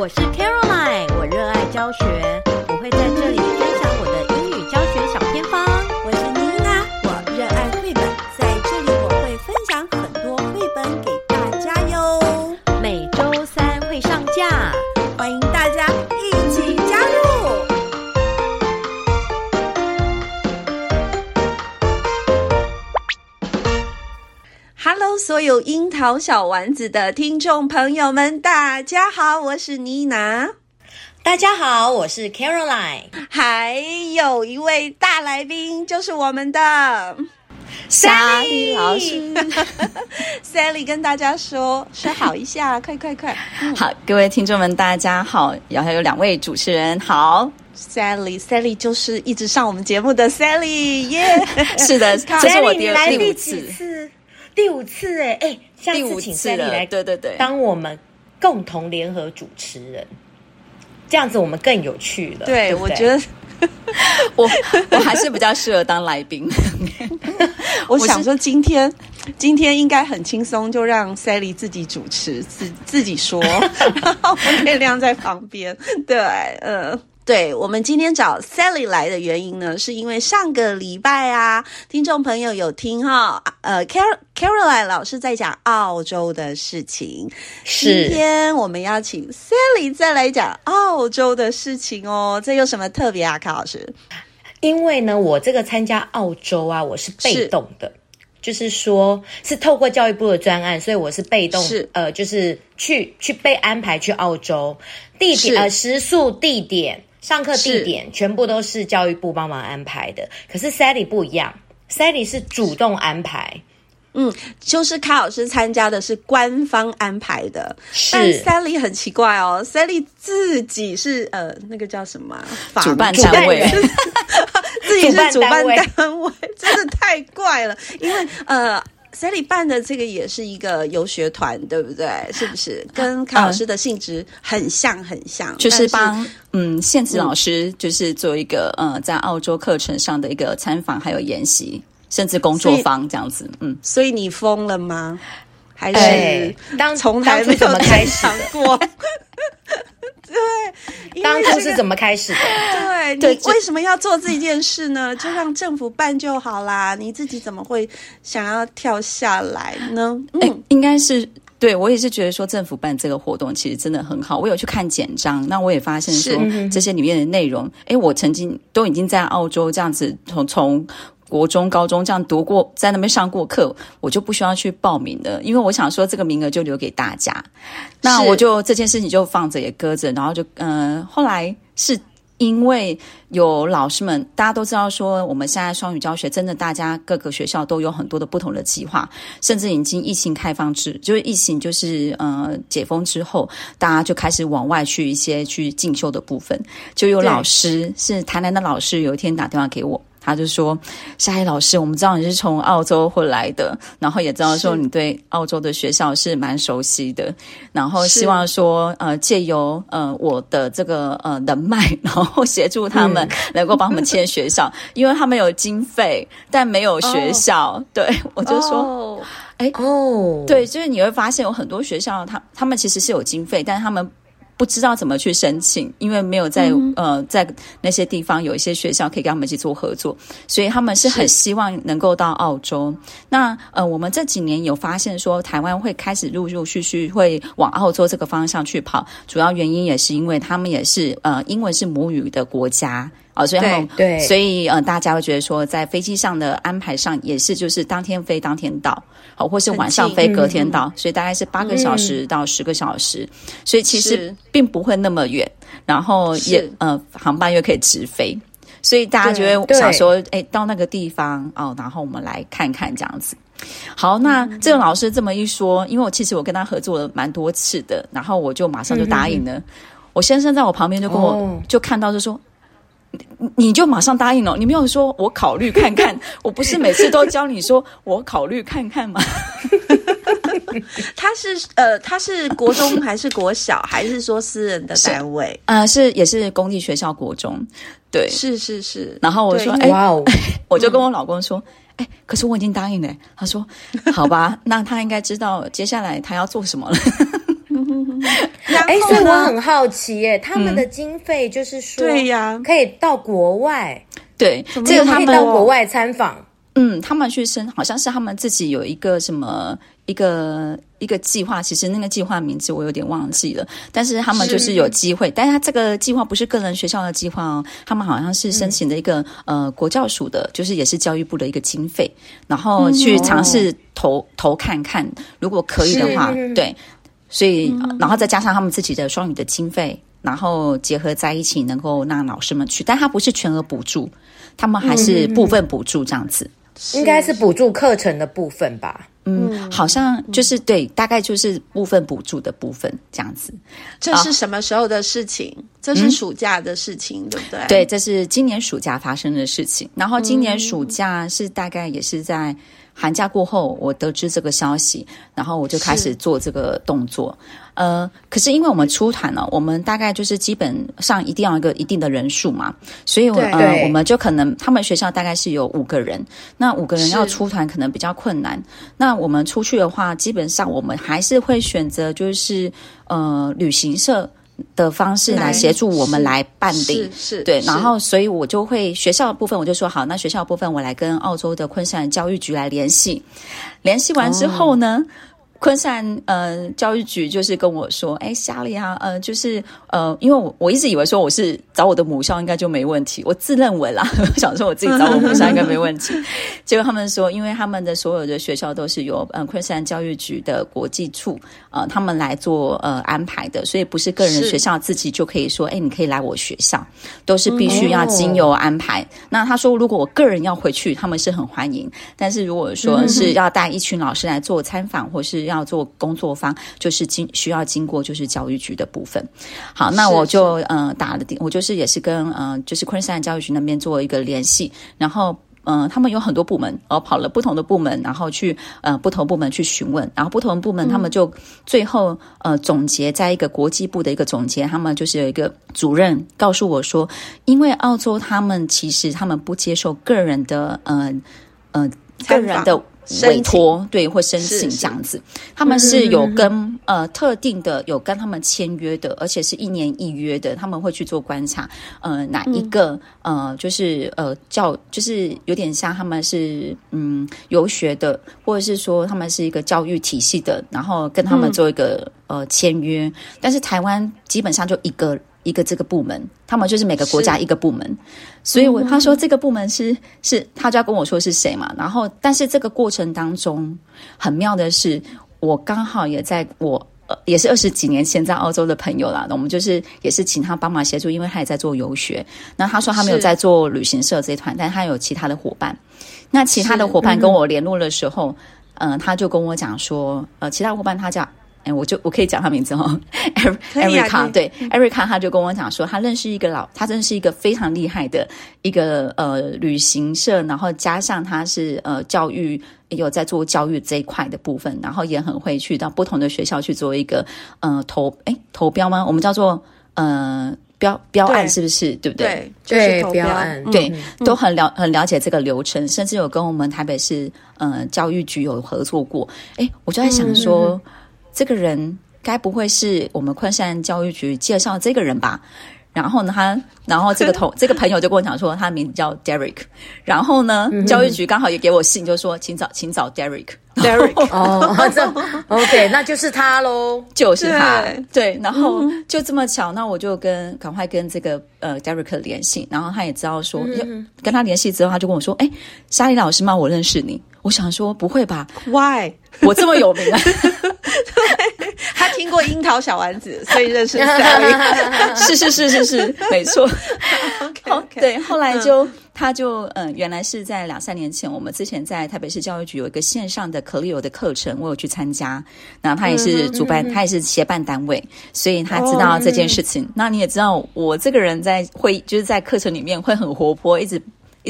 我是所有樱桃小丸子的听众朋友们，大家好，我是妮娜。大家好，我是 Caroline。还有一位大来宾，就是我们的 Sally 老师。Sally 跟大家说说好一下，快快快！好，各位听众们，大家好。然后有两位主持人，好，Sally，Sally 就是一直上我们节目的 Sally，耶、yeah！是的，这是我第二第五次。第五次哎哎，下次请 Sally 来，对对对，当我们共同联合主持人，这样子我们更有趣了。对，对对我觉得我我还是比较适合当来宾。我想说今天今天应该很轻松，就让 Sally 自己主持，自自己说，然后月亮在旁边。对，嗯、呃。对，我们今天找 Sally 来的原因呢，是因为上个礼拜啊，听众朋友有听哈，呃，Car Caroline 老师在讲澳洲的事情，是。今天我们邀请 Sally 再来讲澳洲的事情哦，这有什么特别啊，卡老师？因为呢，我这个参加澳洲啊，我是被动的，是就是说是透过教育部的专案，所以我是被动，是呃，就是去去被安排去澳洲，地点呃食宿地点。上课地点全部都是教育部帮忙安排的，可是 Sally 不一样，Sally 是主动安排，嗯，就是卡老师参加的是官方安排的，但 Sally 很奇怪哦，Sally 自己是呃那个叫什么主办单位，自己是主办单位，真的太怪了，因为呃。Sally 办的这个也是一个游学团，对不对？是不是跟卡老师的性质很像？很像，就是帮嗯，现职老师就是做一个呃、嗯，在澳洲课程上的一个参访，还有研习，甚至工作坊这样子。嗯，所以你疯了吗？还是当从来没有怎么开始过？对，当初是怎么开始的？对，对，你为什么要做这件事呢？就让政府办就好啦，你自己怎么会想要跳下来呢？嗯，欸、应该是对我也是觉得说政府办这个活动其实真的很好。我有去看简章，那我也发现说这些里面的内容，哎、欸，我曾经都已经在澳洲这样子从从。国中、高中这样读过，在那边上过课，我就不需要去报名了，因为我想说这个名额就留给大家。那我就这件事情就放着也搁着，然后就嗯、呃，后来是因为有老师们，大家都知道说我们现在双语教学真的，大家各个学校都有很多的不同的计划，甚至已经疫情开放之，就是疫情就是呃解封之后，大家就开始往外去一些去进修的部分，就有老师是台南的老师，有一天打电话给我。他就说：“夏一老师，我们知道你是从澳洲回来的，然后也知道说你对澳洲的学校是蛮熟悉的，然后希望说呃借由呃我的这个呃人脉，然后协助他们 能够帮他们签学校，嗯、因为他们有经费，但没有学校。Oh. 对，我就说，哎哦，对，就是你会发现有很多学校，他他们其实是有经费，但是他们。”不知道怎么去申请，因为没有在、嗯、呃在那些地方有一些学校可以跟他们一起做合作，所以他们是很希望能够到澳洲。那呃，我们这几年有发现说，台湾会开始陆陆续续会往澳洲这个方向去跑，主要原因也是因为他们也是呃英文是母语的国家。哦，所以他们对，对，所以呃，大家会觉得说，在飞机上的安排上也是就是当天飞当天到，好，或是晚上飞隔天到，嗯、所以大概是八个小时到十个小时，嗯、所以其实并不会那么远，然后也呃，航班又可以直飞，所以大家就会想说，哎，到那个地方哦，然后我们来看看这样子。好，那这个老师这么一说，因为我其实我跟他合作了蛮多次的，然后我就马上就答应了。嗯、我先生在我旁边就跟我、哦、就看到就说。你就马上答应了？你没有说我考虑看看？我不是每次都教你说我考虑看看吗？他是呃，他是国中还是国小，还是说私人的单位？呃，是也是公立学校国中。对，是是是。然后我说，哎，哇哦，我就跟我老公说，哎，可是我已经答应了。他说，好吧，那他应该知道接下来他要做什么了。哎，所以我很好奇，耶，他们的经费就是说，对呀，可以到国外，对，这个他们到国外参访，嗯，他们去申，好像是他们自己有一个什么一个一个计划，其实那个计划名字我有点忘记了，但是他们就是有机会，但是他这个计划不是个人学校的计划哦，他们好像是申请的一个呃国教署的，就是也是教育部的一个经费，然后去尝试投投看看，如果可以的话，对。所以，然后再加上他们自己的双语的经费，然后结合在一起，能够让老师们去，但他不是全额补助，他们还是部分补助这样子，应该是补助课程的部分吧？嗯，好像就是对，大概就是部分补助的部分这样子。这是什么时候的事情？这是暑假的事情，对不对？对，这是今年暑假发生的事情。然后今年暑假是大概也是在。寒假过后，我得知这个消息，然后我就开始做这个动作。呃，可是因为我们出团了，我们大概就是基本上一定要一个一定的人数嘛，所以我呃，我们就可能他们学校大概是有五个人，那五个人要出团可能比较困难。那我们出去的话，基本上我们还是会选择就是呃旅行社。的方式来协助我们来办理，是，对，然后所以我就会学校的部分我就说好，那学校的部分我来跟澳洲的昆士兰教育局来联系，联系完之后呢。哦昆士兰呃教育局就是跟我说，哎，夏丽啊，呃，就是呃，因为我我一直以为说我是找我的母校应该就没问题，我自认为啦，我想说我自己找我母校应该没问题。结果他们说，因为他们的所有的学校都是由呃昆山教育局的国际处呃他们来做呃安排的，所以不是个人学校自己就可以说，哎，你可以来我学校，都是必须要经由安排。嗯、那他说，如果我个人要回去，他们是很欢迎，但是如果说是要带一群老师来做参访或是要做工作方，就是经需要经过就是教育局的部分。好，那我就呃打了电，我就是也是跟呃就是昆士兰教育局那边做一个联系，然后嗯、呃，他们有很多部门，我跑了不同的部门，然后去呃不同部门去询问，然后不同部门他们就最后呃总结在一个国际部的一个总结，他们就是有一个主任告诉我说，因为澳洲他们其实他们不接受个人的呃呃个人的。委托对或申请这样子，他们是有跟、嗯、呃特定的有跟他们签约的，而且是一年一约的，他们会去做观察，呃哪一个、嗯、呃就是呃教就是有点像他们是嗯游学的，或者是说他们是一个教育体系的，然后跟他们做一个、嗯、呃签约，但是台湾基本上就一个。一个这个部门，他们就是每个国家一个部门，所以我他说这个部门是是，他就要跟我说是谁嘛。然后，但是这个过程当中很妙的是，我刚好也在我呃也是二十几年前在澳洲的朋友啦，我们就是也是请他帮忙协助，因为他也在做游学。那他说他没有在做旅行社这一团，但他有其他的伙伴。那其他的伙伴跟我联络的时候，嗯、呃，他就跟我讲说，呃，其他伙伴他叫。哎，我就我可以讲他名字哦，Erica，对，Erica，他就跟我讲说，他认识一个老，他认识一个非常厉害的一个呃旅行社，然后加上他是呃教育有在做教育这一块的部分，然后也很会去到不同的学校去做一个呃投哎投标吗？我们叫做呃标标案是不是？对，对不对？对，就是、标案对，都很了很了解这个流程，甚至有跟我们台北市呃教育局有合作过。哎，我就在想说。嗯这个人该不会是我们昆山教育局介绍这个人吧？然后呢，他然后这个 同这个朋友就跟我讲说，他的名字叫 Derek。然后呢，教育局刚好也给我信，就说请找请找 Derek。Derek 哦，这 OK，那就是他喽，就是他。对，对，然后就这么巧，那我就跟赶快跟这个呃 Derek 联系，然后他也知道说，嗯、跟他联系之后，他就跟我说，哎，莎莉老师吗？我认识你。我想说不会吧？Why？我这么有名啊？听过樱桃小丸子，所以认识 莎莉。是是是是是，没错。OK OK 对，后来就他就嗯，原来是在两三年前，我们之前在台北市教育局有一个线上的 Clio 的课程，我有去参加。然后他也是主办，他也是协办单位，所以他知道这件事情。那你也知道，我这个人在会就是在课程里面会很活泼，一直。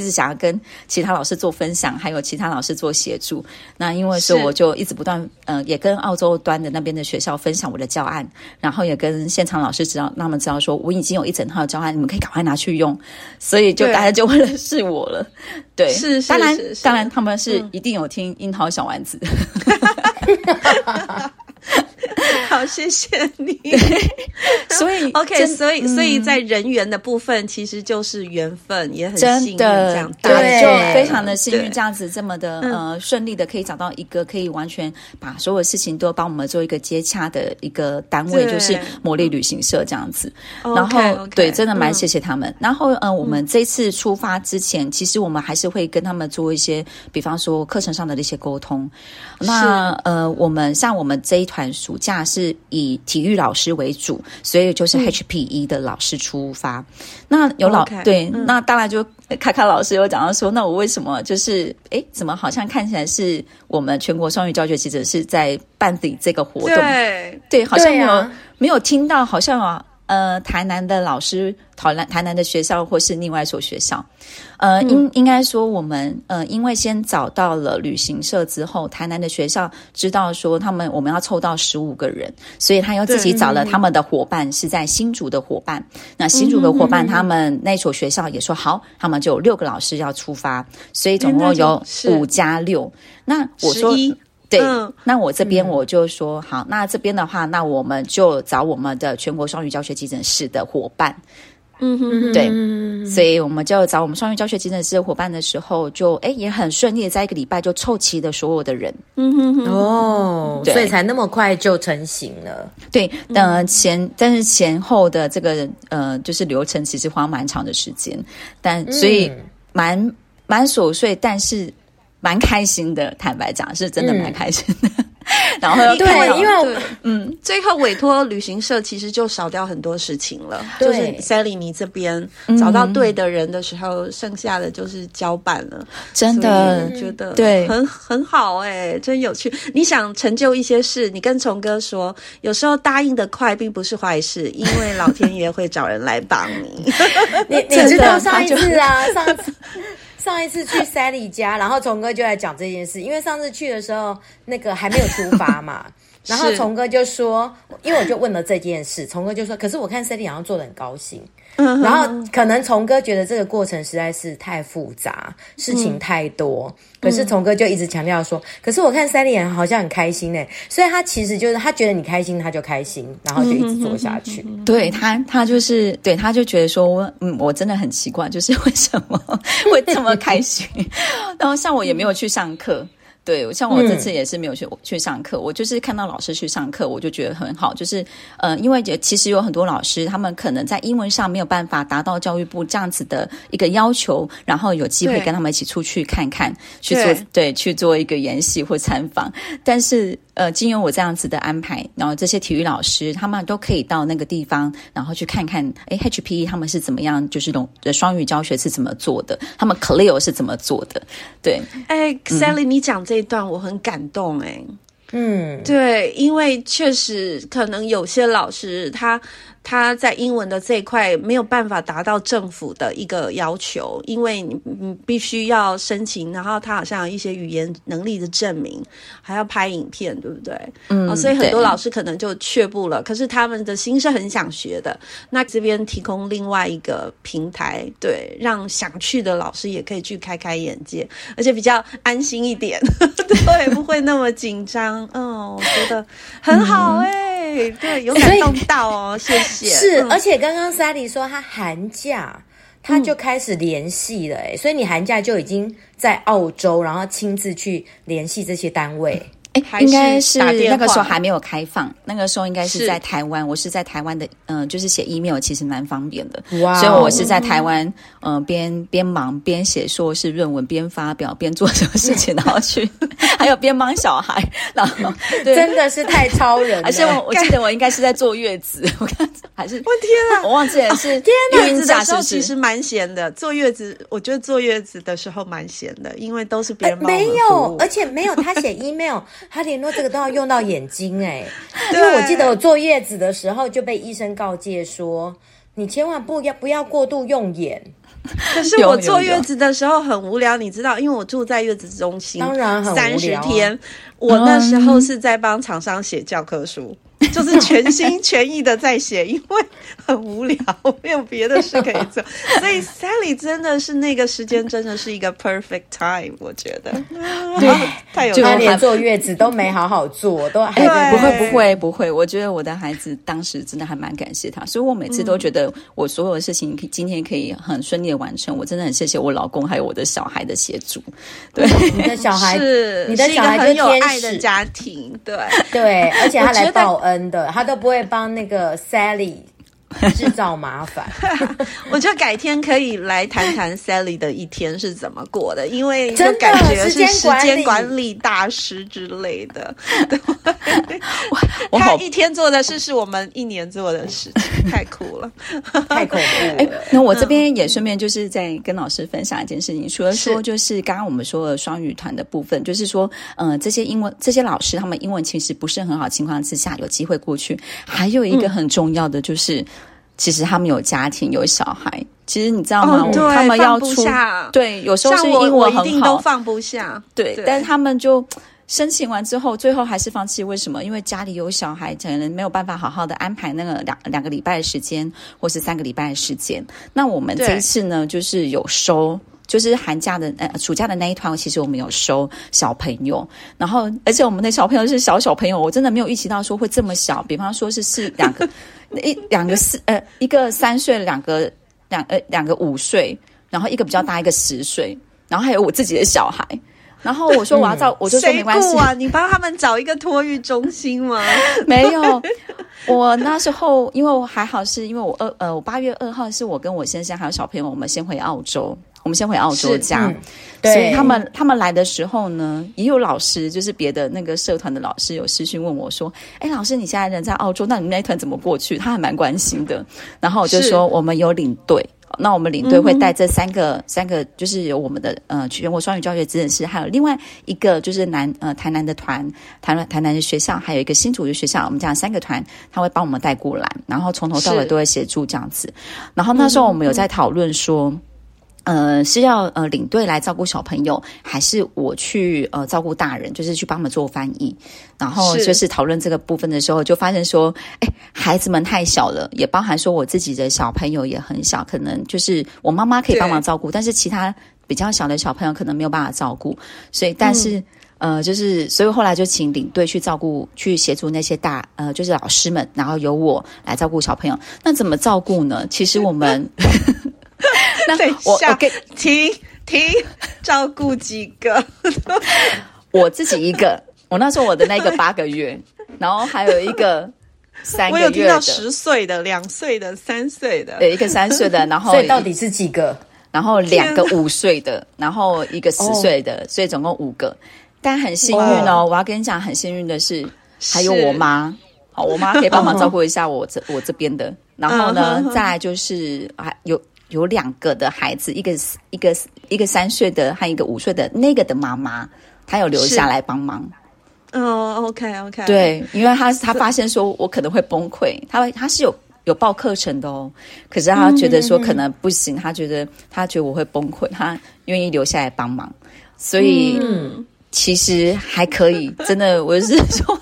一直想要跟其他老师做分享，还有其他老师做协助。那因为是我就一直不断，呃，也跟澳洲端的那边的学校分享我的教案，然后也跟现场老师知道，让他们知道说我已经有一整套的教案，你们可以赶快拿去用。所以就大家就会认识我了。对，对是，是，当然，是是当然他们是一定有听樱桃小丸子。嗯 好，谢谢你。所以，OK，所以，所以在人缘的部分，其实就是缘分，也很幸运这样，对，就非常的幸运，这样子这么的呃顺利的可以找到一个可以完全把所有事情都帮我们做一个接洽的一个单位，就是魔力旅行社这样子。然后，对，真的蛮谢谢他们。然后，嗯，我们这次出发之前，其实我们还是会跟他们做一些，比方说课程上的一些沟通。那呃，我们像我们这一团暑假是以体育老师为主，所以就是 HPE 的老师出发。嗯、那有老 Okay, 对，嗯、那当然就卡卡老师有讲到说，那我为什么就是哎，怎么好像看起来是我们全国双语教学记者是在办理这个活动？对对，好像没有、啊、没有听到，好像啊。呃，台南的老师，台南台南的学校，或是另外一所学校，呃，应应该说我们，呃，因为先找到了旅行社之后，台南的学校知道说他们我们要凑到十五个人，所以他又自己找了他们的伙伴，是在新竹的伙伴。那新竹的伙伴，他们那所学校也说好，他们就有六个老师要出发，所以总共有五加六。那我说。对，嗯、那我这边我就说、嗯、好，那这边的话，那我们就找我们的全国双语教学急诊室的伙伴，嗯哼，对，所以我们就找我们双语教学急诊室的伙伴的时候就，就哎也很顺利，在一个礼拜就凑齐了所有的人，嗯哼哼，哦，所以才那么快就成型了。对，呃前但是前后的这个呃就是流程其实花蛮长的时间，但所以蛮蛮琐碎，但是。蛮开心的，坦白讲，是真的蛮开心的。嗯、然后对，因为嗯，最后委托旅行社，其实就少掉很多事情了。就是 Sally 你这边找到对的人的时候，嗯、剩下的就是交办了。真的我觉得对，很很好哎、欸，真有趣。你想成就一些事，你跟虫哥说，有时候答应的快并不是坏事，因为老天爷会找人来帮你。你你知道上一次啊，上次。上一次去 Sally 家，然后崇哥就来讲这件事，因为上次去的时候，那个还没有出发嘛，然后崇哥就说，因为我就问了这件事，崇哥就说，可是我看 Sally 好像做的很高兴。然后可能崇哥觉得这个过程实在是太复杂，事情太多。嗯、可是崇哥就一直强调说：“嗯、可是我看 Sally 好像很开心呢。”所以他其实就是他觉得你开心，他就开心，然后就一直做下去。嗯、对他，他就是对他就觉得说：“嗯，我真的很奇怪，就是为什么 会这么开心？” 然后像我也没有去上课。对，像我这次也是没有去、嗯、去上课，我就是看到老师去上课，我就觉得很好。就是，呃，因为其实有很多老师，他们可能在英文上没有办法达到教育部这样子的一个要求，然后有机会跟他们一起出去看看，去做对，对去做一个研习或参访，但是。呃，经由我这样子的安排，然后这些体育老师他们都可以到那个地方，然后去看看，哎，HPE 他们是怎么样，就是种的双语教学是怎么做的，他们 Clear 是怎么做的，对。哎，Sally，你讲这一段我很感动，哎，嗯，对，因为确实可能有些老师他。他在英文的这一块没有办法达到政府的一个要求，因为你你必须要申请，然后他好像有一些语言能力的证明，还要拍影片，对不对？嗯、哦，所以很多老师可能就却步了。可是他们的心是很想学的，那这边提供另外一个平台，对，让想去的老师也可以去开开眼界，而且比较安心一点，对，不会那么紧张。嗯、觉得很好哎、对，有感动到哦，谢谢。是，而且刚刚 Sally 说她寒假她就开始联系了，哎、嗯，所以你寒假就已经在澳洲，然后亲自去联系这些单位。哎，应该是那个时候还没有开放，那个时候应该是在台湾。我是在台湾的，嗯，就是写 email 其实蛮方便的，哇！所以我是在台湾，嗯，边边忙边写硕士论文，边发表边做什么事情，然后去，还有边帮小孩，然后 真的是太超人了。而且我我记得我应该是在坐月子，我看还是我天啊，我忘记了是天哪，月子的时候其实蛮闲的，坐月子我觉得坐月子的时候蛮闲的，因为都是别人没有，而且没有他写 email。他联络这个都要用到眼睛 哎，因为我记得我坐月子的时候就被医生告诫说，你千万不要不要过度用眼。可是我坐月子的时候很无聊，你知道，因为我住在月子中心，当然很无聊啊，三十天，我那时候是在帮厂商写教科书。就是全心 全意的在写，因为很无聊，没有别的事可以做，所以 Sally 真的是那个时间真的是一个 perfect time，我觉得。对，太有，他连坐月子都没好好坐，都还不会不会不会。我觉得我的孩子当时真的还蛮感谢他，所以我每次都觉得我所有的事情今天可以很顺利的完成，我真的很谢谢我老公还有我的小孩的协助。对，你的小孩是你的小孩很有爱的家庭，对对，而且他来报恩。真的，他都不会帮那个 Sally 制造麻烦。我觉得改天可以来谈谈 Sally 的一天是怎么过的，因为就感觉是时间管理大师之类的。他一天做的事是我们一年做的事情，太酷了，太恐怖了。哎，那我这边也顺便就是在跟老师分享一件事情，除了说就是刚刚我们说的双语团的部分，就是说，嗯、呃，这些英文这些老师他们英文其实不是很好情况之下有机会过去，还有一个很重要的就是。嗯其实他们有家庭有小孩，其实你知道吗？哦、他们要出对，有时候是英文很好，一定都放不下。对，对但是他们就申请完之后，最后还是放弃。为什么？因为家里有小孩，可能没有办法好好的安排那个两两个礼拜的时间，或是三个礼拜的时间。那我们这一次呢，就是有收。就是寒假的呃暑假的那一团，其实我们有收小朋友，然后而且我们的小朋友是小小朋友，我真的没有预期到说会这么小。比方说是是两个 一两个四呃一个三岁，两个两呃两个五岁，然后一个比较大，一个十岁，然后还有我自己的小孩。然后我说我要找，嗯、我就说没关系啊，你帮他们找一个托育中心吗？没有，我那时候因为我还好，是因为我二呃我八月二号是我跟我先生还有小朋友，我们先回澳洲。我们先回澳洲家，嗯、所以他们他们来的时候呢，也有老师，就是别的那个社团的老师有私讯问我说：“哎，老师，你现在人在澳洲，那你们那一团怎么过去？”他还蛮关心的。然后我就说：“我们有领队，那我们领队会带这三个、嗯、三个，就是有我们的呃全国双语教学执事，还有另外一个就是南呃台南的团，台南台南的学校，还有一个新竹的学校，我们这样三个团，他会帮我们带过来，然后从头到尾都会协助这样子。然后那时候我们有在讨论说。嗯”呃，是要呃领队来照顾小朋友，还是我去呃照顾大人，就是去帮他们做翻译？然后就是讨论这个部分的时候，就发现说，哎，孩子们太小了，也包含说我自己的小朋友也很小，可能就是我妈妈可以帮忙照顾，但是其他比较小的小朋友可能没有办法照顾，所以但是、嗯、呃，就是所以后来就请领队去照顾，去协助那些大呃就是老师们，然后由我来照顾小朋友。那怎么照顾呢？其实我们。那我我给停停照顾几个，我自己一个。我那时候我的那个八个月，然后还有一个 三个月的，我有听到十岁的、两岁的、三岁的，对一个三岁的，然后所以到底是几个？然后两个五岁的，然后一个十岁的，所以总共五个。但很幸运哦，我要跟你讲，很幸运的是还有我妈，好，我妈可以帮忙照顾一下我这我这边的。然后呢，再来就是还有。有两个的孩子，一个一个一个三岁的和一个五岁的那个的妈妈，她有留下来帮忙。哦，OK OK，对，因为她她发现说我可能会崩溃，她她是有有报课程的哦，可是她觉得说可能不行，她、嗯、觉得她觉得我会崩溃，她愿意留下来帮忙，所以、嗯、其实还可以，真的，我是说，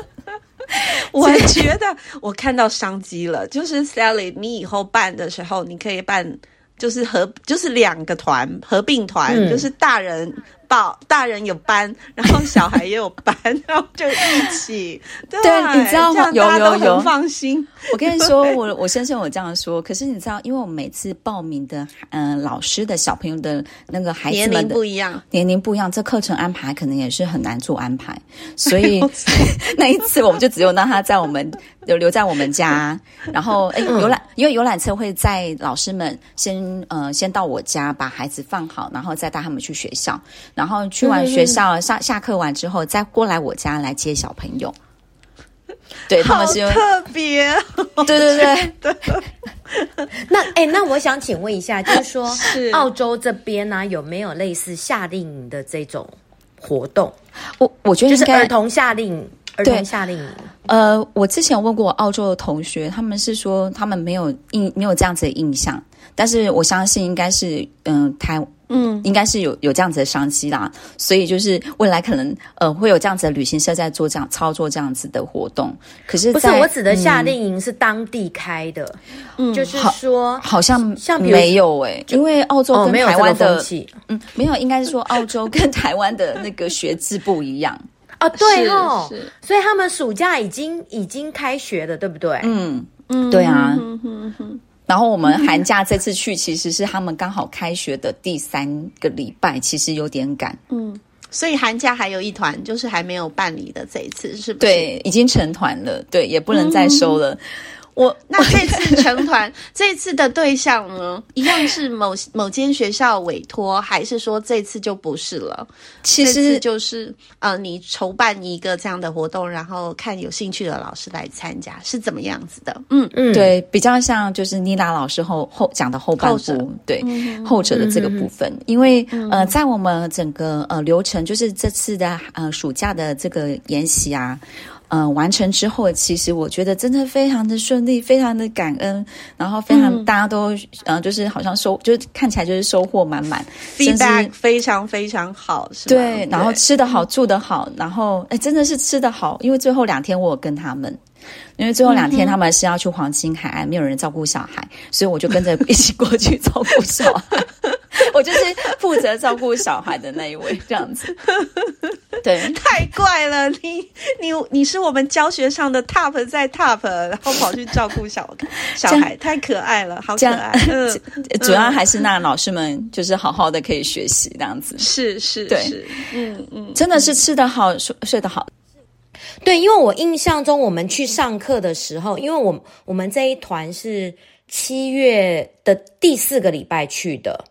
我觉得我看到商机了，就是 Sally，你以后办的时候，你可以办。就是合，就是两个团合并团，嗯、就是大人报，大人有班，然后小孩也有班，然后就一起。对，对，你知道吗？有有有，放心。我跟你说，我 我先生我这样说，可是你知道，因为我每次报名的，嗯、呃，老师的小朋友的那个孩子年龄不一样，年龄不一样，这课程安排可能也是很难做安排，所以 那一次我们就只有让他在我们留留在我们家，然后哎，游览，因为游览车会在老师们先呃先到我家把孩子放好，然后再带他们去学校，然后去完学校下下课完之后再过来我家来接小朋友。对，他们是用特别，对对对对。那哎，那我想请问一下，就是说，是澳洲这边呢、啊、有没有类似夏令营的这种活动？我我觉得就是儿童夏令儿童夏令营。呃，我之前问过澳洲的同学，他们是说他们没有印没有这样子的印象，但是我相信应该是嗯、呃、台。嗯，应该是有有这样子的商机啦，所以就是未来可能呃会有这样子的旅行社在做这样操作这样子的活动。可是，不是我指的夏令营是当地开的，嗯，就是说好，好像像没有哎、欸，因为澳洲跟台湾的、哦、嗯没有，应该是说澳洲 跟台湾的那个学制不一样。啊，对哦，所以他们暑假已经已经开学了，对不对？嗯。嗯，对啊。嗯哼哼然后我们寒假这次去，其实是他们刚好开学的第三个礼拜，其实有点赶。嗯，所以寒假还有一团，就是还没有办理的这一次，是不是？对，已经成团了，对，也不能再收了。嗯我那这次 成团，这次的对象呢，一样是某某间学校委托，还是说这次就不是了？其实就是呃，你筹办一个这样的活动，然后看有兴趣的老师来参加，是怎么样子的？嗯。嗯，对，比较像就是妮娜老师后后讲的后半部，对、嗯、后者的这个部分，嗯、因为呃，在我们整个呃流程，就是这次的呃暑假的这个研习啊。呃，完成之后，其实我觉得真的非常的顺利，非常的感恩，然后非常、嗯、大家都，呃，就是好像收，就是看起来就是收获满满，feedback 非常非常好，是吧？对，然后吃得好，住得好，然后哎，真的是吃得好，因为最后两天我有跟他们。因为最后两天他们是要去黄金海岸，嗯、没有人照顾小孩，所以我就跟着一起过去照顾小孩。我就是负责照顾小孩的那一位，这样子。对，太怪了，你你你是我们教学上的 top 在 top，然后跑去照顾小 小孩，太可爱了，好可爱。嗯，主要还是那老师们就是好好的可以学习这样子。是是，对，是嗯嗯，真的是吃得好，睡睡得好。对，因为我印象中，我们去上课的时候，因为我我们这一团是七月的第四个礼拜去的，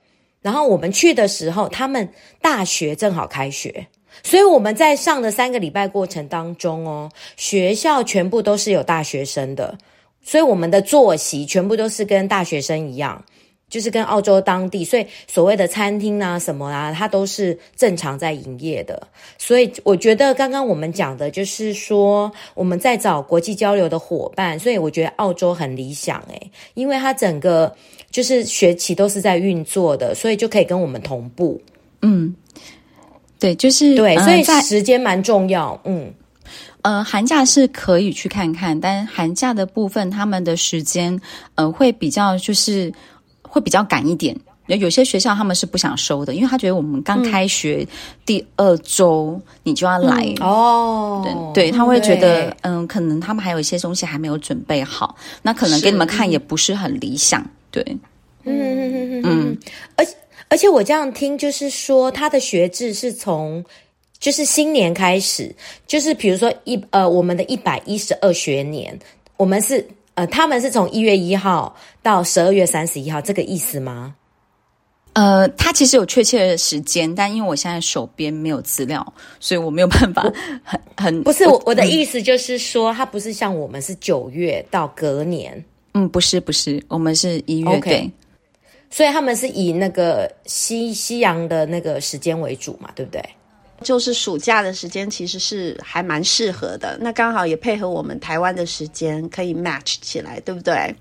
然后我们去的时候，他们大学正好开学，所以我们在上的三个礼拜过程当中哦，学校全部都是有大学生的，所以我们的作息全部都是跟大学生一样。就是跟澳洲当地，所以所谓的餐厅啊什么啊，它都是正常在营业的。所以我觉得刚刚我们讲的就是说我们在找国际交流的伙伴，所以我觉得澳洲很理想诶，因为它整个就是学期都是在运作的，所以就可以跟我们同步。嗯，对，就是对，所以时间蛮重要。嗯，呃，寒假是可以去看看，但寒假的部分他们的时间呃会比较就是。会比较赶一点，有有些学校他们是不想收的，因为他觉得我们刚开学第二周你就要来、嗯、哦，对对，他会觉得嗯，可能他们还有一些东西还没有准备好，那可能给你们看也不是很理想，对，嗯嗯嗯嗯，而而且我这样听就是说，他的学制是从就是新年开始，就是比如说一呃，我们的一百一十二学年，我们是。呃，他们是从一月一号到十二月三十一号，这个意思吗？呃，他其实有确切的时间，但因为我现在手边没有资料，所以我没有办法很很不是我我的意思就是说，他不是像我们是九月到隔年，嗯，不是不是，我们是一月 Okay. 对，所以他们是以那个西西洋的那个时间为主嘛，对不对？就是暑假的时间其实是还蛮适合的，那刚好也配合我们台湾的时间可以 match 起来，对不对？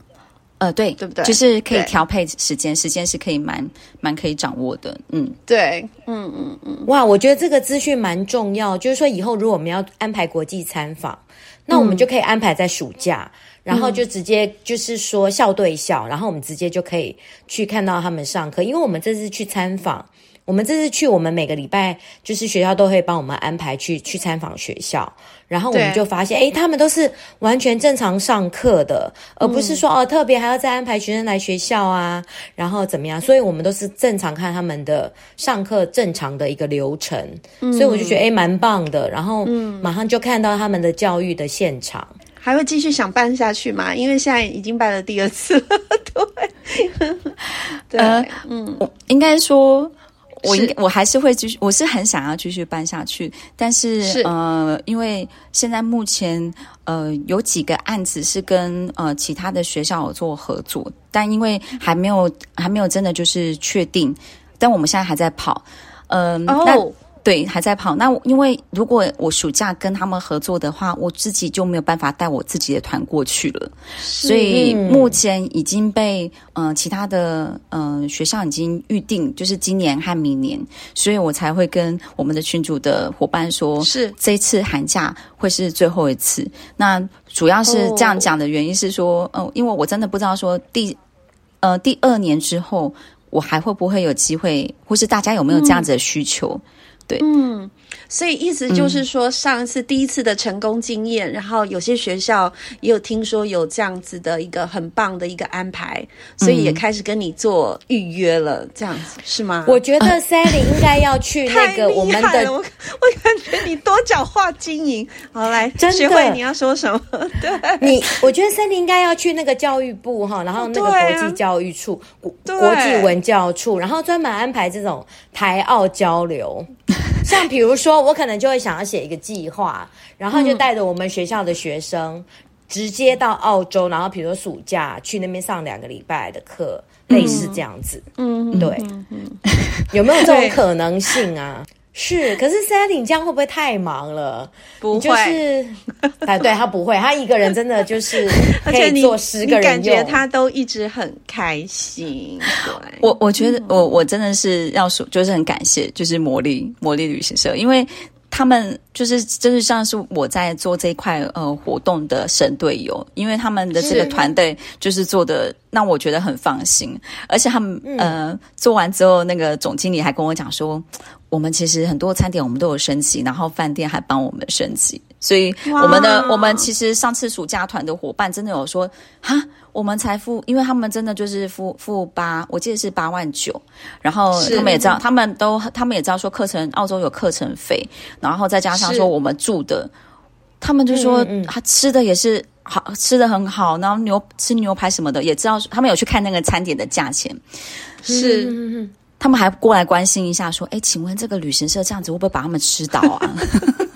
呃，对，对不对？就是可以调配时间，时间是可以蛮蛮可以掌握的。嗯，对，嗯嗯嗯。哇，我觉得这个资讯蛮重要，就是说以后如果我们要安排国际参访，那我们就可以安排在暑假。然后就直接就是说校对校，然后我们直接就可以去看到他们上课，因为我们这次去参访。我们这次去，我们每个礼拜就是学校都会帮我们安排去去参访学校，然后我们就发现，哎，他们都是完全正常上课的，而不是说哦特别还要再安排学生来学校啊，然后怎么样？所以我们都是正常看他们的上课正常的一个流程，嗯、所以我就觉得哎蛮棒的，然后马上就看到他们的教育的现场，还会继续想办下去吗？因为现在已经办了第二次了，对，对，呃、嗯，应该说。我应该我还是会继续，我是很想要继续办下去，但是，是。呃，因为现在目前呃有几个案子是跟呃其他的学校有做合作，但因为还没有还没有真的就是确定，但我们现在还在跑，嗯、呃，哦。那对，还在跑。那因为如果我暑假跟他们合作的话，我自己就没有办法带我自己的团过去了。所以目前已经被嗯、呃、其他的嗯、呃、学校已经预定，就是今年和明年，所以我才会跟我们的群主的伙伴说，是这次寒假会是最后一次。那主要是这样讲的原因是说，嗯、呃，因为我真的不知道说第呃第二年之后我还会不会有机会，或是大家有没有这样子的需求。嗯对，所以意思就是说，上一次第一次的成功经验，嗯，然后有些学校也有听说有这样子的一个很棒的一个安排，所以也开始跟你做预约了，这样子是吗？我觉得 Sally 应该要去那个我们的，我，我感觉你多角化经营，好来，真会你要说什么？对，你，我觉得 Sally 应该要去那个教育部哈，然后那个国际教育处，国国际文教处，然后专门安排这种台澳交流。像比如说，我可能就会想要写一个计划，然后就带着我们学校的学生直接到澳洲，然后比如说暑假去那边上两个礼拜的课，类似这样子。嗯，对，有没有这种可能性啊？是，可是 Sally 这样会不会太忙了？不会，就是 哎，对他不会，他一个人真的就是可以做十个人，感觉他都一直很开心。对，我我觉得我我真的是要说，就是很感谢，就是魔力魔力旅行社，因为他们就是真的像是我在做这一块呃活动的神队友，因为他们的这个团队就是做的让我觉得很放心，而且他们呃做完之后，那个总经理还跟我讲说。我们其实很多餐点我们都有升级，然后饭店还帮我们升级，所以我们的我们其实上次暑假团的伙伴真的有说，哈，我们才付，因为他们真的就是付付八，我记得是八万九，然后他们也知道，他们都他们也知道说课程澳洲有课程费，然后再加上说我们住的，他们就说他吃的也是好，吃的很好，然后牛吃牛排什么的也知道，他们有去看那个餐点的价钱，是。他们还过来关心一下，说：“哎，请问这个旅行社这样子会不会把他们吃倒啊？”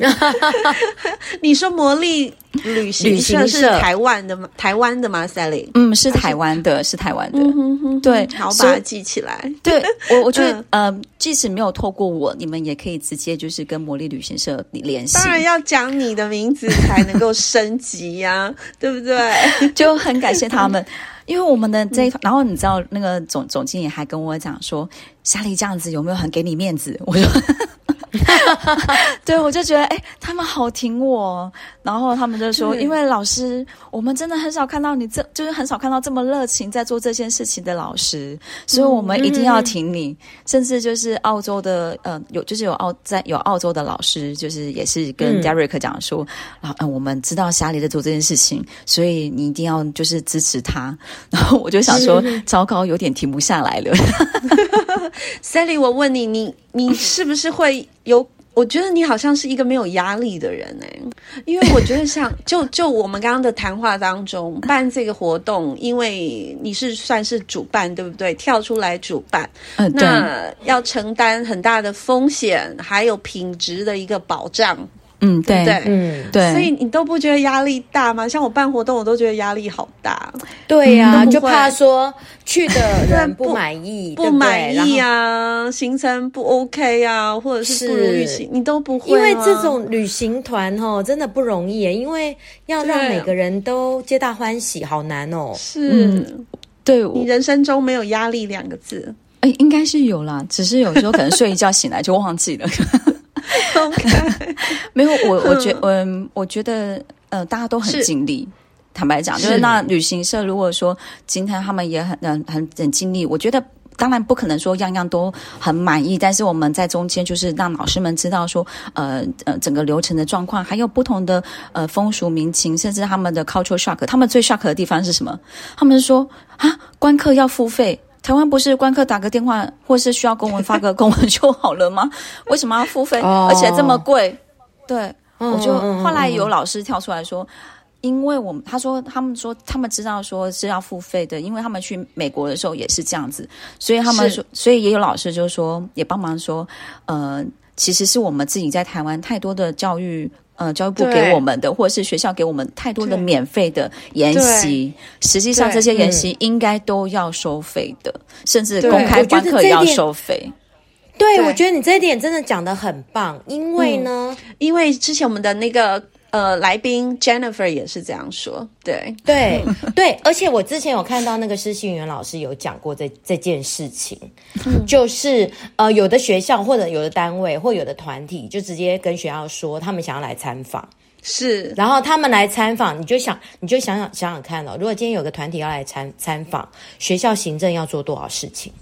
你说魔力旅行社是台湾的吗？台湾的吗？Sally？嗯，是台湾的，是台湾的。嗯哼哼，对，好，把它记起来。对，我我觉得，呃，即使没有透过我，你们也可以直接就是跟魔力旅行社联系。当然要讲你的名字才能够升级呀、啊，对不对？就很感谢他们。因为我们的这一团，然后你知道那个总总经理还跟我讲说，夏丽这样子有没有很给你面子？我说。对，我就觉得哎，他们好挺我，然后他们就说，因为老师，我们真的很少看到你这，就是很少看到这么热情在做这件事情的老师，所以我们一定要挺你。嗯、甚至就是澳洲的，呃，有就是有澳在有澳洲的老师，就是也是跟 Derek 讲说，啊、嗯呃，我们知道莎莉在做这件事情，所以你一定要就是支持他。然后我就想说，糟糕，有点停不下来了。Sally，我问你，你你是不是会有？我觉得你好像是一个没有压力的人哎，因为我觉得像 就就我们刚刚的谈话当中办这个活动，因为你是算是主办对不对？跳出来主办，嗯，那要承担很大的风险，还有品质的一个保障。嗯，对，对，嗯，对，所以你都不觉得压力大吗？像我办活动，我都觉得压力好大。对呀、啊，就怕说去的人不满意，不满意啊，行程不 OK 啊，或者是不如预期，你都不会。因为这种旅行团哦，真的不容易，因为要让每个人都皆大欢喜，好难哦。是，嗯、对，你人生中没有压力两个字？哎，应该是有啦，只是有时候可能睡一觉醒来就忘记了。OK，没有我，我觉，嗯，我觉得，呃，大家都很尽力，坦白讲，就是那旅行社如果说今天他们也很很很很尽力，我觉得。当然不可能说样样都很满意，但是我们在中间就是让老师们知道说，呃呃，整个流程的状况，还有不同的呃风俗民情，甚至他们的 cultural shock。他们最 shock 的地方是什么？他们说啊，观课要付费。台湾不是观客打个电话，或是需要公文发个 公文就好了吗？为什么要付费？而且这么贵？对，我就后来有老师跳出来说。因为我们他说他们说他们知道说是要付费的，因为他们去美国的时候也是这样子，所以他们说，所以也有老师就说也帮忙说，呃，其实是我们自己在台湾太多的教育，呃，教育部给我们的，或者是学校给我们太多的免费的研习，实际上这些研习应该都要收费的，甚至公开观课也要收费。对，我觉得你这一点真的讲的很棒，因为呢，嗯，因为之前我们的那个。呃，来宾 Jennifer 也是这样说，对。对对，而且我之前有看到那个施信元老师有讲过这这件事情，嗯、就是呃，有的学校或者有的单位或有的团体就直接跟学校说他们想要来参访，是，然后他们来参访，你就想你就想想想想看哦，如果今天有个团体要来参参访，学校行政要做多少事情？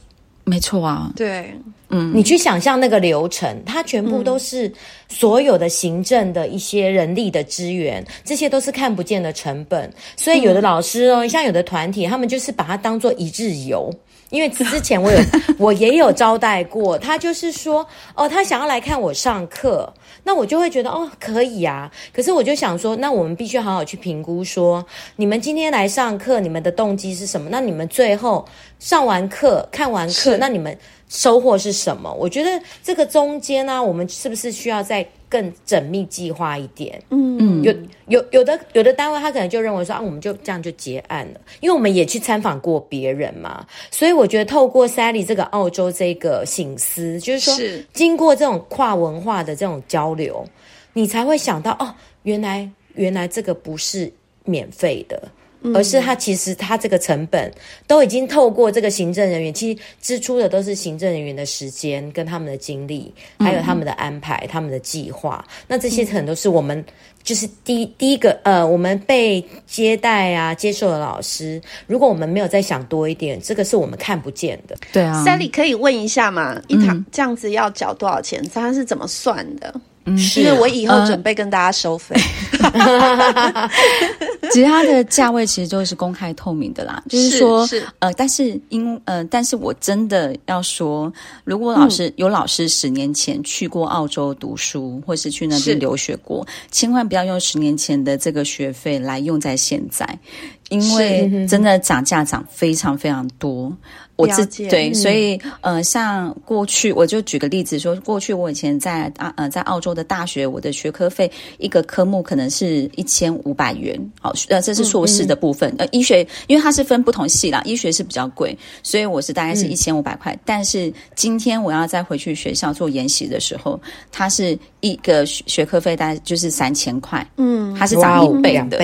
没错啊，对，嗯，你去想象那个流程，它全部都是所有的行政的一些人力的资源，这些都是看不见的成本。所以有的老师哦，像有的团体，他们就是把它当做一日游。因为之前我有我也有招待过，他就是说哦，他想要来看我上课，那我就会觉得哦可以啊。可是我就想说，那我们必须好好去评估说，你们今天来上课，你们的动机是什么？那你们最后上完课看完课，那你们收获是什么？我觉得这个中间呢、啊，我们是不是需要再更缜密计划一点？嗯，有有有的有的单位他可能就认为说啊，我们就这样就结案了，因为我们也去参访过别人嘛，所以我觉得透过 Sally 这个澳洲这个醒思，就是说是经过这种跨文化的这种交流，你才会想到哦，原来原来这个不是免费的。而是他其实他这个成本都已经透过这个行政人员，其实支出的都是行政人员的时间跟他们的精力，还有他们的安排、他们的计划。那这些可能都是我们就是第一第一个呃，我们被接待啊接受的老师。如果我们没有再想多一点，这个是我们看不见的。对啊，Sally 可以问一下吗？一堂这样子要缴多少钱？他是怎么算的？嗯是，我以后准备跟大家收费。呃、其实它的价位其实都是公开透明的啦，就是说，是。是呃，但是因呃，但是我真的要说，如果老师、嗯、有老师十年前去过澳洲读书，或是去那边留学过，千万不要用十年前的这个学费来用在现在，因为真的涨价涨非常非常多。我自己对，所以呃，像过去我就举个例子说，过去我以前在啊呃在澳洲的大学，我的学科费一个科目可能是一千五百元，好，呃，这是硕士的部分，呃，医学因为它是分不同系啦，医学是比较贵，所以我是大概是一千五百块。但是今天我要再回去学校做研习的时候，它是一个学科费大概就是三千块，嗯，它是涨一倍的。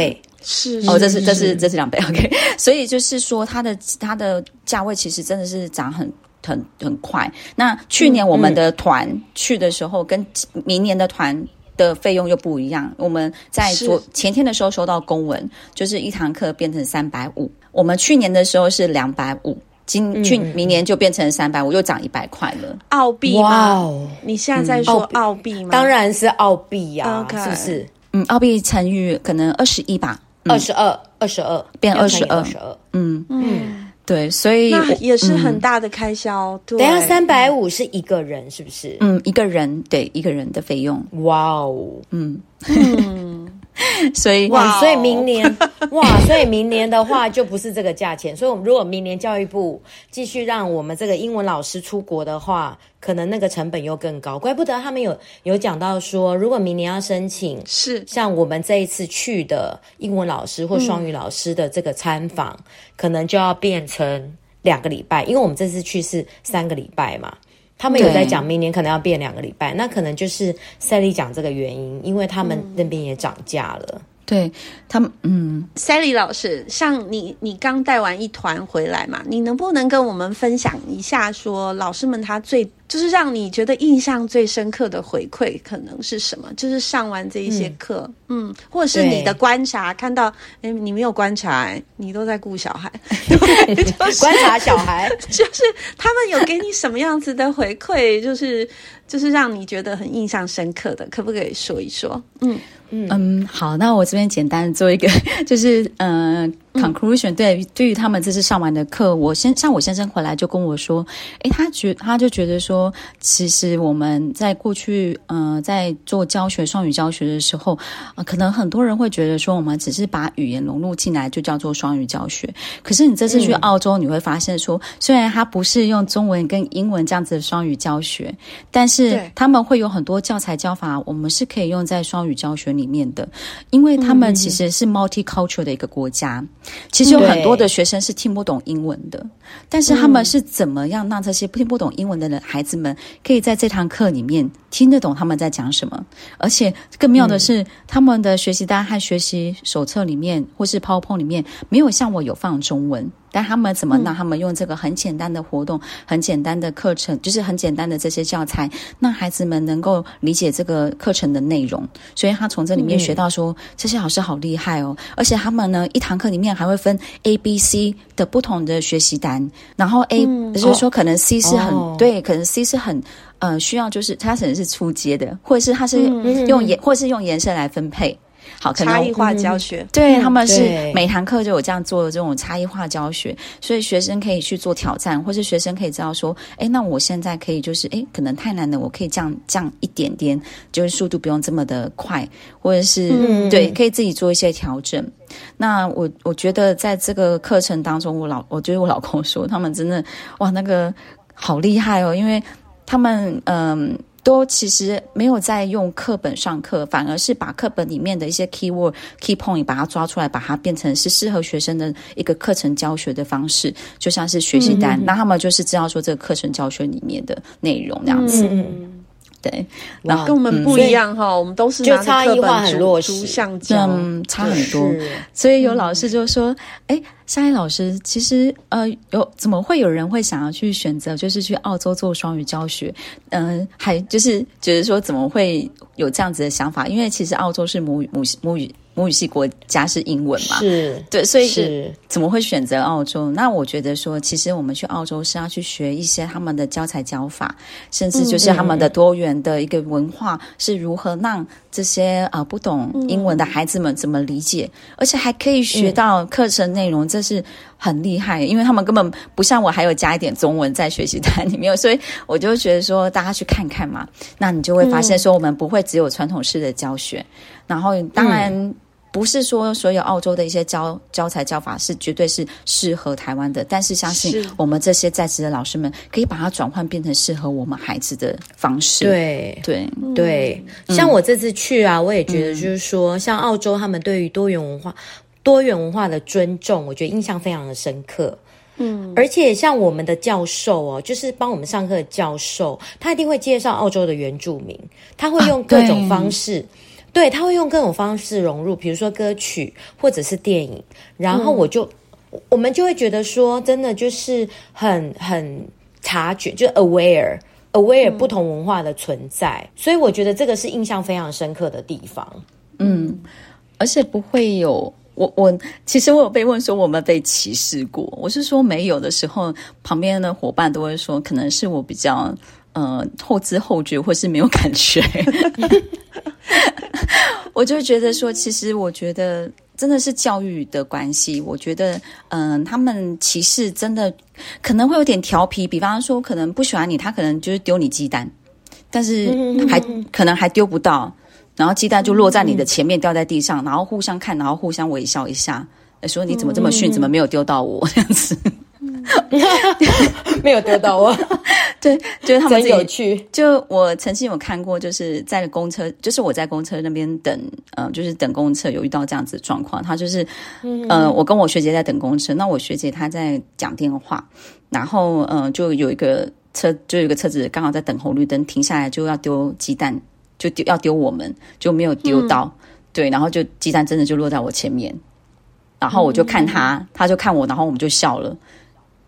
倍是哦，这是这是这是两倍，OK。所以就是说，它的它的价位其实真的是涨很很很快。那去年我们的团去的时候，跟明年的团的费用又不一样。我们在昨前天的时候收到公文，就是一堂课变成三百五。我们去年的时候是两百五，今去明年就变成三百五，又涨一百块了。澳币哇哦！你现在在说澳币吗？当然是澳币呀，是不是？嗯，澳币乘以可能二十一吧。二十二，二十二变二十二，二十二，嗯嗯，对，所以也是很大的开销。对，等下三百五是一个人，是不是？嗯，一个人，对，一个人的费用。哇哦，嗯嗯。所以哇，所以明年 哇，所以明年的话就不是这个价钱。所以，我们如果明年教育部继续让我们这个英文老师出国的话，可能那个成本又更高。怪不得他们有有讲到说，如果明年要申请，是像我们这一次去的英文老师或双语老师的这个参访，嗯、可能就要变成两个礼拜，因为我们这次去是三个礼拜嘛。他们有在讲，明年可能要变两个礼拜，那可能就是 Sally 讲这个原因，因为他们那边也涨价了。对他们，嗯，Sally 老师，像你，你刚带完一团回来嘛，你能不能跟我们分享一下，说老师们他最就是让你觉得印象最深刻的回馈可能是什么？就是上完这一些课，嗯，嗯，或者是你的观察，看到，哎，你没有观察，你都在顾小孩，对，就 是观察小孩，就是他们有给你什么样子的回馈？就是就是让你觉得很印象深刻的，可不可以说一说？嗯。嗯，好，那我这边简单做一个，就是嗯、呃、conclusion。对，对于他们这次上完的课，我先像我先生回来就跟我说，诶，他觉他就觉得说，其实我们在过去，嗯、呃，在做教学双语教学的时候，呃，可能很多人会觉得说，我们只是把语言融入进来就叫做双语教学。可是你这次去澳洲，你会发现说，虽然他不是用中文跟英文这样子的双语教学，但是他们会有很多教材教法，我们是可以用在双语教学里。里面的，因为他们其实是 multicultural 的一个国家，嗯、其实有很多的学生是听不懂英文的，但是他们是怎么样让这些听不懂英文的人孩子们可以在这堂课里面听得懂他们在讲什么？而且更妙的是，嗯、他们的学习单和学习手册里面或是 PowerPoint 里面没有像我有放中文。但他们怎么让他们用这个很简单的活动、嗯、很简单的课程，就是很简单的这些教材，让孩子们能够理解这个课程的内容。所以他从这里面学到说，嗯、这些老师好厉害哦！而且他们呢，一堂课里面还会分 A、B、C 的不同的学习单，然后 A、嗯、就是说可能 C 是很、哦、对，可能 C 是很呃需要，就是他可能是初阶的，或者是他是用颜，嗯、或者是用颜色来分配。好，可能差异化教学，嗯、对他们是每堂课就有这样做的这种差异化教学，所以学生可以去做挑战，或是学生可以知道说，哎，那我现在可以就是，哎，可能太难了，我可以降降一点点，就是速度不用这么的快，或者是、嗯、对，可以自己做一些调整。那我我觉得在这个课程当中，我老我觉得我老公说，他们真的哇，那个好厉害哦，因为他们嗯。都其实没有在用课本上课，反而是把课本里面的一些 key word、key point 把它抓出来，把它变成是适合学生的一个课程教学的方式，就像是学习单，那、嗯、他们就是知道说这个课程教学里面的内容那样子。嗯对，然后跟我们不一样哈，嗯、我们都是就差异化很弱，图像教，嗯，差很多。所以有老师就说：“哎、嗯，莎莉老师，其实呃，有怎么会有人会想要去选择，就是去澳洲做双语教学？嗯、呃，还就是觉得说怎么会有这样子的想法？因为其实澳洲是母语母母语。”母语系国家是英文嘛？是对，所以是怎么会选择澳洲？那我觉得说，其实我们去澳洲是要去学一些他们的教材教法，甚至就是他们的多元的一个文化是如何让这些呃不懂英文的孩子们怎么理解，嗯、而且还可以学到课程内容，这是很厉害。因为他们根本不像我，还有加一点中文在学习单里面，所以我就觉得说，大家去看看嘛，那你就会发现说，我们不会只有传统式的教学，嗯、然后当然。嗯不是说所有澳洲的一些教教材教法是绝对是适合台湾的，但是相信我们这些在职的老师们可以把它转换变成适合我们孩子的方式。对。对。对，像我这次去啊，我也觉得就是说，嗯、像澳洲他们对于多元文化、多元文化的尊重，我觉得印象非常的深刻。嗯，而且像我们的教授哦，就是帮我们上课的教授，他一定会介绍澳洲的原住民，他会用各种方式。啊对，他会用各种方式融入，比如说歌曲或者是电影，然后我就、嗯、我们就会觉得说，真的就是很很察觉，就 aware aware 不同文化的存在，嗯、所以我觉得这个是印象非常深刻的地方。嗯，而且不会有我我其实我有被问说我们被歧视过，我是说没有的时候，旁边的伙伴都会说，可能是我比较呃后知后觉，或是没有感觉。我就觉得说，其实我觉得真的是教育的关系。我觉得，嗯、呃，他们歧视真的可能会有点调皮。比方说，可能不喜欢你，他可能就是丢你鸡蛋，但是还可能还丢不到，然后鸡蛋就落在你的前面，掉在地上，然后互相看，然后互相微笑一下，说你怎么这么逊，怎么没有丢到我 这样子。没有丢到我，对，就是他们很有趣。就我曾经有看过，就是在公车，就是我在公车那边等，呃，就是等公车有遇到这样子的状况。他就是，嗯、呃，我跟我学姐在等公车，那我学姐她在讲电话，然后，呃，就有一个车，就有一个车子刚好在等红绿灯停下来，就要丢鸡蛋，就丢要丢我们，就没有丢到，嗯、对，然后就鸡蛋真的就落在我前面，然后我就看他，他就看我，然后我们就笑了。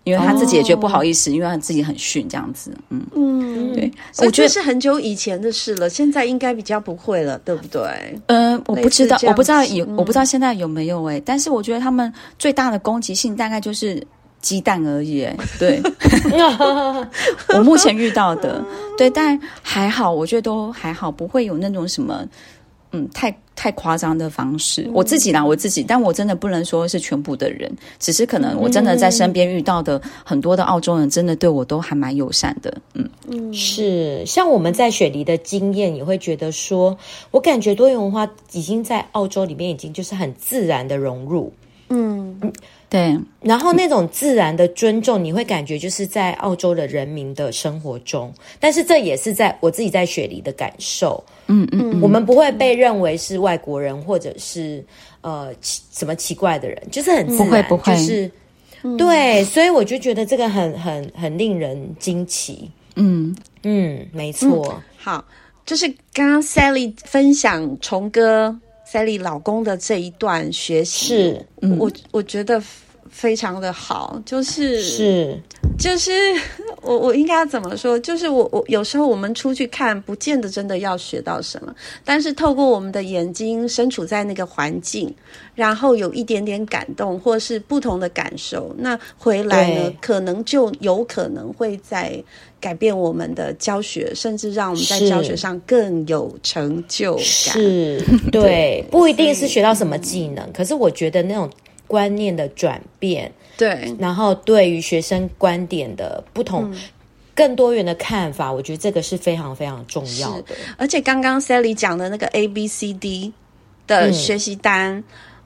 因为他自己也觉得不好意思，因为他自己很逊这样子。嗯嗯，对，我觉得是很久以前的事了，现在应该比较不会了，对不对？嗯，我不知道，我不知道有，我不知道现在有没有哎，但是我觉得他们最大的攻击性大概就是。鸡蛋而已，对，我目前遇到的，对，但还好，我觉得都还好，不会有那种什么，嗯，太太夸张的方式。嗯、我自己啦，我自己，但我真的不能说是全部的人，只是可能我真的在身边遇到的很多的澳洲人，真的对我都还蛮友善的。嗯嗯，是，像我们在雪梨的经验，你会觉得说，我感觉多元文化已经在澳洲里面已经就是很自然的融入，嗯。对，然后那种自然的尊重，你会感觉就是在澳洲的人民的生活中，但是这也是在我自己在雪梨的感受。嗯嗯，嗯，我们不会被认为是外国人或者是呃什么奇怪的人，就是很自然，不会不会，就是、嗯、对，所以我就觉得这个很很很令人惊奇。嗯嗯，没错、嗯。好，就是刚刚 Sally 分享虫哥。Sally 老公的这一段学习，是我我觉得非常的好，就是是。就是我我应该要怎么说？就是我我有时候我们出去看，不见得真的要学到什么，但是透过我们的眼睛，身处在那个环境，然后有一点点感动，或是不同的感受，那回来呢，可能就有可能会在。改变我们的教学，甚至让我们在教学上更有成就感。是，对，对，不一定是学到什么技能，可是我觉得那种观念的转变，对，然后对于学生观点的不同、嗯、更多元的看法，我觉得这个是非常非常重要的。而且刚刚 Sally 讲的那个 A B C D 的学习单，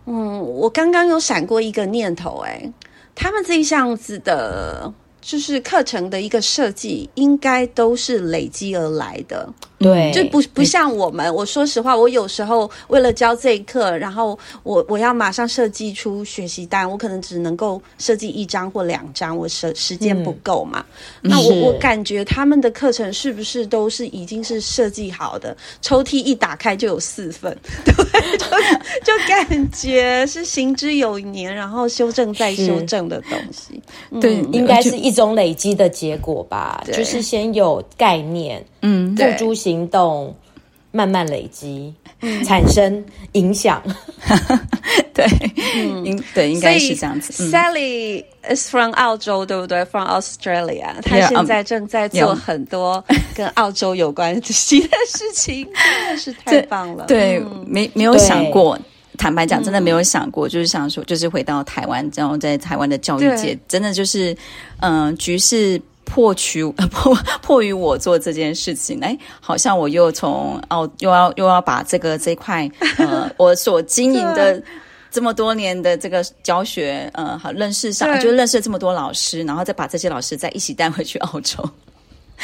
嗯，嗯我刚刚有闪过一个念头，哎，他们这一项子的。就是课程的一个设计，应该都是累积而来的。对，就不不像我们。我说实话，我有时候为了教这一课，然后我我要马上设计出学习单，我可能只能够设计一张或两张，我时时间不够嘛。嗯、那我我感觉他们的课程是不是都是已经是设计好的？抽屉一打开就有四份，对，就就感觉是行之有年，然后修正再修正的东西。对，应该是一种累积的结果吧。就是先有概念。嗯，付诸行动，慢慢累积，嗯、产生影响。对，嗯，对，应该是这样子。Sally is from 澳洲，对不对？From Australia，她现在正在做很多跟澳洲有关系的事情，真的是太棒了。对，嗯、没没有想过，坦白讲，真的没有想过，就是想说，就是回到台湾，然后在台湾的教育界，真的就是，嗯、呃，局势。迫取 迫迫于我做这件事情，哎，好像我又从哦，又要又要把这个这块呃，我所经营的这么多年的这个教学呃，好认识上，就认识了这么多老师，然后再把这些老师再一起带回去澳洲。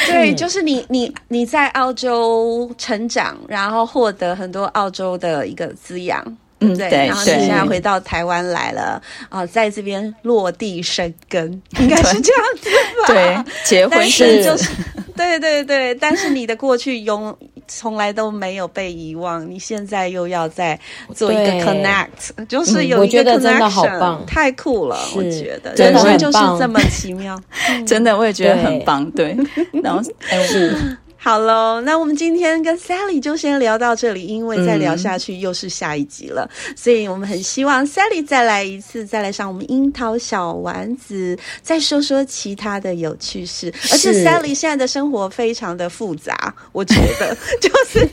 对，就是你你你在澳洲成长，然后获得很多澳洲的一个滋养。嗯，对，然后你现在回到台湾来了啊，在这边落地生根，应该是这样子吧？对，结婚是。就是，对对对，但是你的过去永从来都没有被遗忘，你现在又要再做一个 connect，就是有一个 connection，太酷了，我觉得人生就是这么奇妙，真的我也觉得很棒，对，然后是。好喽，那我们今天跟 Sally 就先聊到这里，因为再聊下去又是下一集了，嗯、所以我们很希望 Sally 再来一次，再来上我们樱桃小丸子，再说说其他的有趣事。而且 Sally 现在的生活非常的复杂，我觉得 就是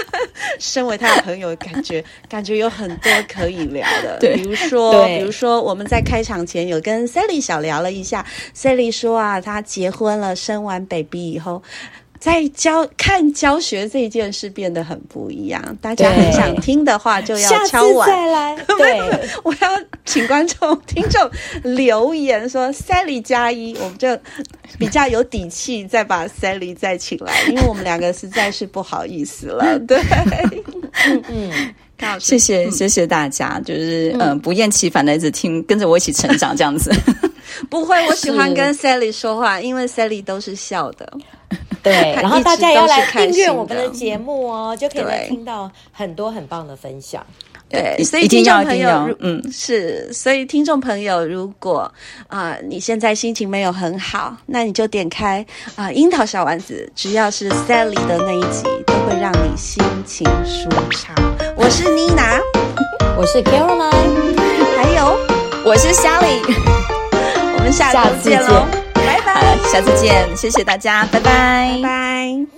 身为他的朋友，感觉感觉有很多可以聊的。对，比如说，比如说我们在开场前有跟 Sally 小聊了一下，Sally 说啊，她结婚了，生完 baby 以后。在教看教学这件事变得很不一样，大家很想听的话就要敲碗。再来，对，我要请观众、听众留言说 “Sally 加一”，我们就比较有底气再把 Sally 再请来，因为我们两个实在是不好意思了。对，嗯嗯，谢谢谢谢大家，就是嗯、呃，不厌其烦的一直听，跟着我一起成长这样子。不会，我喜欢跟 Sally 说话，因为 Sally 都是笑的。对，然后大家也要来订阅我们的节目哦，就可以来听到很多很棒的分享。对，所以听众朋友，嗯，是，所以听众朋友，如果啊、呃、你现在心情没有很好，那你就点开啊、呃、樱桃小丸子，只要是 Sally 的那一集，都会让你心情舒畅。我是妮娜，我是 Caroline，还有？我是 Sally，我下次见。喽拜拜。下次见谢谢大家拜。拜拜。